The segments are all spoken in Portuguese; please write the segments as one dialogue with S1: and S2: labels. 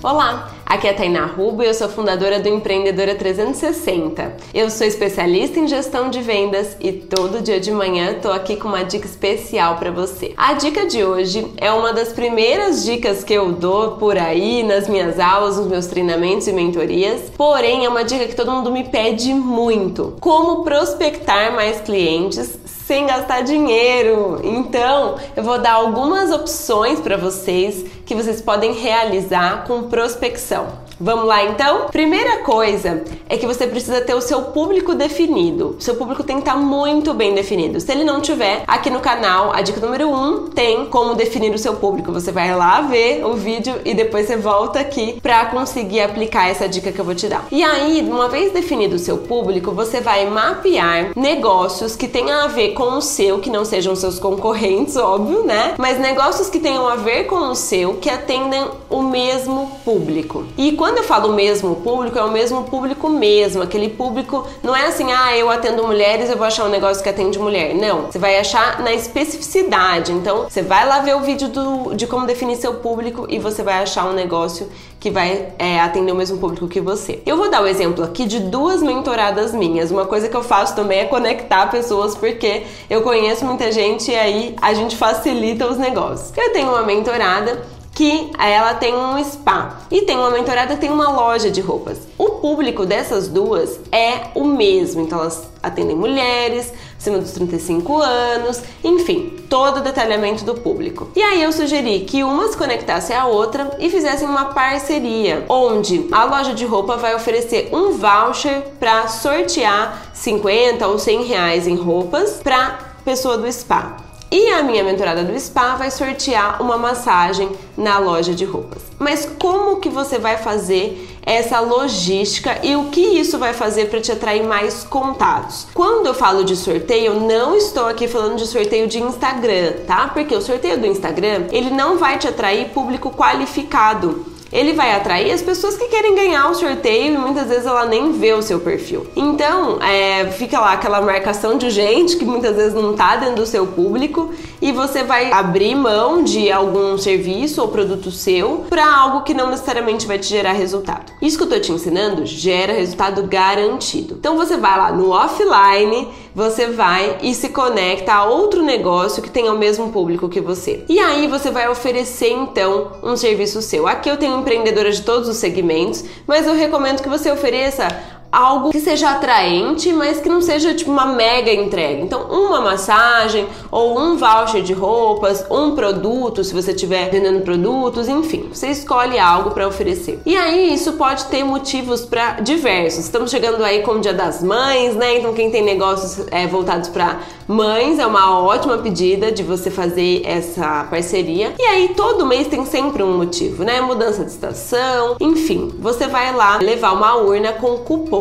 S1: Olá, aqui é a Tainá Rubo e eu sou fundadora do Empreendedora 360. Eu sou especialista em gestão de vendas e todo dia de manhã tô aqui com uma dica especial para você. A dica de hoje é uma das primeiras dicas que eu dou por aí nas minhas aulas, nos meus treinamentos e mentorias, porém é uma dica que todo mundo me pede muito: como prospectar mais clientes sem gastar dinheiro. Então, eu vou dar algumas opções para vocês que vocês podem realizar com prospecção. Vamos lá então? Primeira coisa é que você precisa ter o seu público definido. O seu público tem que estar muito bem definido. Se ele não tiver, aqui no canal, a dica número 1 um, tem como definir o seu público. Você vai lá ver o vídeo e depois você volta aqui para conseguir aplicar essa dica que eu vou te dar. E aí, uma vez definido o seu público, você vai mapear negócios que tenham a ver com o seu, que não sejam seus concorrentes, óbvio, né? Mas negócios que tenham a ver com o seu, que atendem o mesmo público. E quando quando eu falo mesmo público, é o mesmo público mesmo. Aquele público não é assim, ah, eu atendo mulheres, eu vou achar um negócio que atende mulher. Não. Você vai achar na especificidade. Então, você vai lá ver o vídeo do, de como definir seu público e você vai achar um negócio que vai é, atender o mesmo público que você. Eu vou dar o um exemplo aqui de duas mentoradas minhas. Uma coisa que eu faço também é conectar pessoas, porque eu conheço muita gente e aí a gente facilita os negócios. Eu tenho uma mentorada que ela tem um spa e tem uma mentorada que tem uma loja de roupas. O público dessas duas é o mesmo, então elas atendem mulheres acima dos 35 anos, enfim, todo o detalhamento do público. E aí eu sugeri que uma se conectasse à outra e fizessem uma parceria, onde a loja de roupa vai oferecer um voucher para sortear 50 ou 100 reais em roupas para pessoa do spa. E a minha mentorada do spa vai sortear uma massagem na loja de roupas. Mas como que você vai fazer essa logística e o que isso vai fazer para te atrair mais contatos? Quando eu falo de sorteio, eu não estou aqui falando de sorteio de Instagram, tá? Porque o sorteio do Instagram, ele não vai te atrair público qualificado ele vai atrair as pessoas que querem ganhar o sorteio e muitas vezes ela nem vê o seu perfil. Então, é, fica lá aquela marcação de gente que muitas vezes não tá dentro do seu público e você vai abrir mão de algum serviço ou produto seu para algo que não necessariamente vai te gerar resultado. Isso que eu tô te ensinando gera resultado garantido. Então você vai lá no offline, você vai e se conecta a outro negócio que tenha o mesmo público que você. E aí você vai oferecer então um serviço seu. Aqui eu tenho empreendedoras de todos os segmentos, mas eu recomendo que você ofereça algo que seja atraente, mas que não seja tipo uma mega entrega. Então, uma massagem ou um voucher de roupas, um produto, se você estiver vendendo produtos, enfim, você escolhe algo para oferecer. E aí isso pode ter motivos para diversos. Estamos chegando aí com o Dia das Mães, né? Então, quem tem negócios é, voltados para mães é uma ótima pedida de você fazer essa parceria. E aí todo mês tem sempre um motivo, né? Mudança de estação, enfim, você vai lá levar uma urna com cupom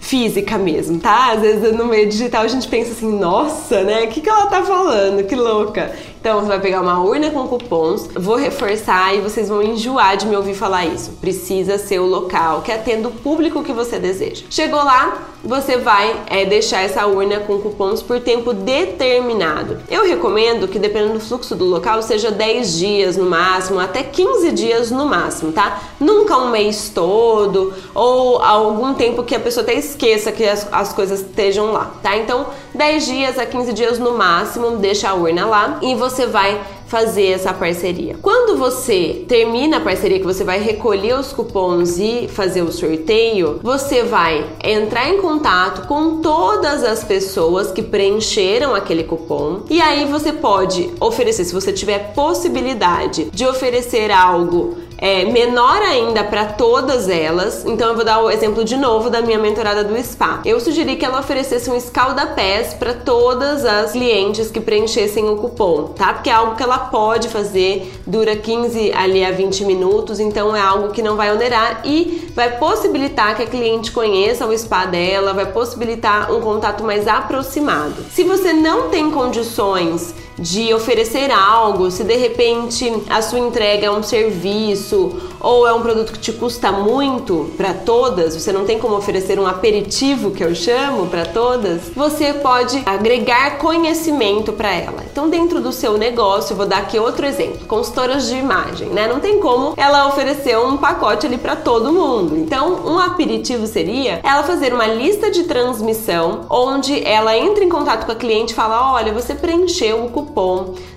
S1: Física mesmo, tá? Às vezes no meio digital a gente pensa assim, nossa, né? O que, que ela tá falando? Que louca. Então você vai pegar uma urna com cupons, vou reforçar e vocês vão enjoar de me ouvir falar isso. Precisa ser o local que atenda o público que você deseja. Chegou lá, você vai é, deixar essa urna com cupons por tempo determinado. Eu recomendo que, dependendo do fluxo do local, seja 10 dias no máximo, até 15 dias no máximo, tá? Nunca um mês todo ou algum tempo que a pessoa até esqueça que as, as coisas estejam lá, tá? Então, 10 dias a 15 dias no máximo, deixa a urna lá e você vai fazer essa parceria. Quando você termina a parceria, que você vai recolher os cupons e fazer o sorteio, você vai entrar em contato com todas as pessoas que preencheram aquele cupom e aí você pode oferecer, se você tiver possibilidade de oferecer algo é, menor ainda para todas elas. Então eu vou dar o exemplo de novo da minha mentorada do spa. Eu sugeri que ela oferecesse um escalda-pés para todas as clientes que preenchessem o cupom, tá? Porque é algo que ela pode fazer, dura 15 ali a 20 minutos, então é algo que não vai onerar e vai possibilitar que a cliente conheça o spa dela, vai possibilitar um contato mais aproximado. Se você não tem condições de oferecer algo, se de repente a sua entrega é um serviço ou é um produto que te custa muito para todas, você não tem como oferecer um aperitivo que eu chamo para todas, você pode agregar conhecimento para ela. Então, dentro do seu negócio, vou dar aqui outro exemplo: consultoras de imagem, né? Não tem como ela oferecer um pacote ali para todo mundo. Então, um aperitivo seria ela fazer uma lista de transmissão onde ela entra em contato com a cliente e fala: "Olha, você preencheu o cupom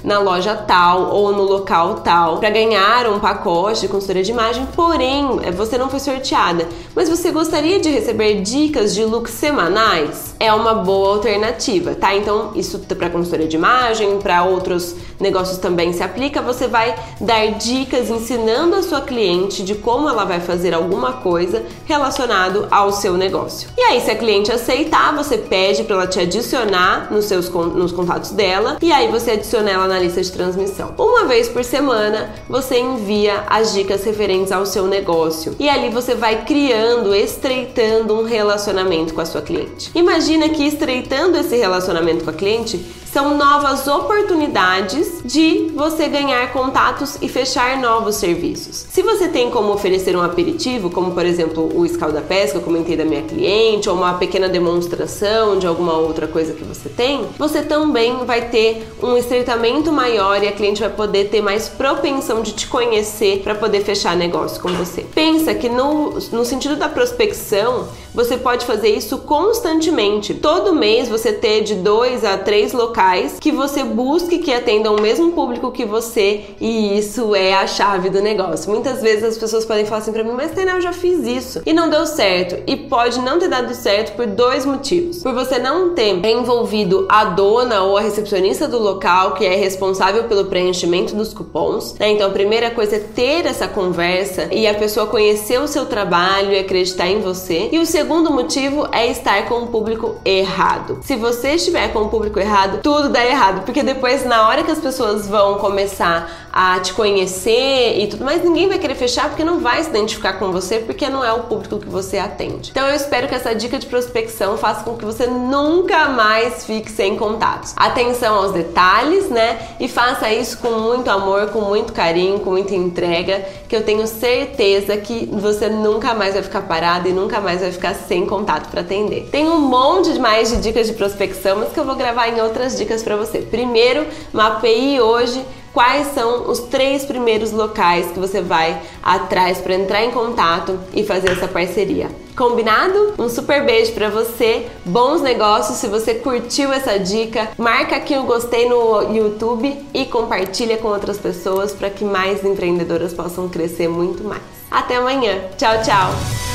S1: na loja tal ou no local tal para ganhar um pacote de consultoria de imagem, porém, você não foi sorteada, mas você gostaria de receber dicas de looks semanais?" É uma boa alternativa, tá? Então, isso para consultoria de imagem, para outros negócios também se aplica. Você vai dar dicas ensinando a sua cliente de como ela vai fazer alguma coisa relacionado ao seu negócio. E aí, se a cliente aceitar, você pede para ela te adicionar nos seus nos contatos dela e aí você adiciona ela na lista de transmissão. Uma vez por semana, você envia as dicas referentes ao seu negócio e ali você vai criando, estreitando um relacionamento com a sua cliente. Imagina que estreitando esse relacionamento com a cliente, são novas oportunidades de você ganhar contatos e fechar novos serviços. Se você tem como oferecer um aperitivo, como por exemplo o escalda pesca, eu comentei da minha cliente, ou uma pequena demonstração de alguma outra coisa que você tem, você também vai ter um estreitamento maior e a cliente vai poder ter mais propensão de te conhecer para poder fechar negócio com você. Pensa que no, no sentido da prospecção, você pode fazer isso constantemente. Todo mês você ter de dois a três locais que você busque que atendam o mesmo público que você e isso é a chave do negócio. Muitas vezes as pessoas podem falar assim para mim, mas Tainá, eu já fiz isso e não deu certo. E pode não ter dado certo por dois motivos. Por você não ter envolvido a dona ou a recepcionista do local que é responsável pelo preenchimento dos cupons. Né? Então a primeira coisa é ter essa conversa e a pessoa conhecer o seu trabalho e acreditar em você. E o segundo motivo é estar com o público errado. Se você estiver com o público errado, tudo dá errado, porque depois na hora que as pessoas vão começar a te conhecer e tudo mais, ninguém vai querer fechar porque não vai se identificar com você porque não é o público que você atende. Então eu espero que essa dica de prospecção faça com que você nunca mais fique sem contatos. Atenção aos detalhes, né? E faça isso com muito amor, com muito carinho, com muita entrega, que eu tenho certeza que você nunca mais vai ficar parado e nunca mais vai ficar sem contato para atender. Tem um monte de mais de dicas de prospecção, mas que eu vou gravar em outras dicas para você. Primeiro, mapeie hoje quais são os três primeiros locais que você vai atrás para entrar em contato e fazer essa parceria. Combinado? Um super beijo para você, bons negócios. Se você curtiu essa dica, marca aqui o gostei no YouTube e compartilha com outras pessoas para que mais empreendedoras possam crescer muito mais. Até amanhã. Tchau, tchau.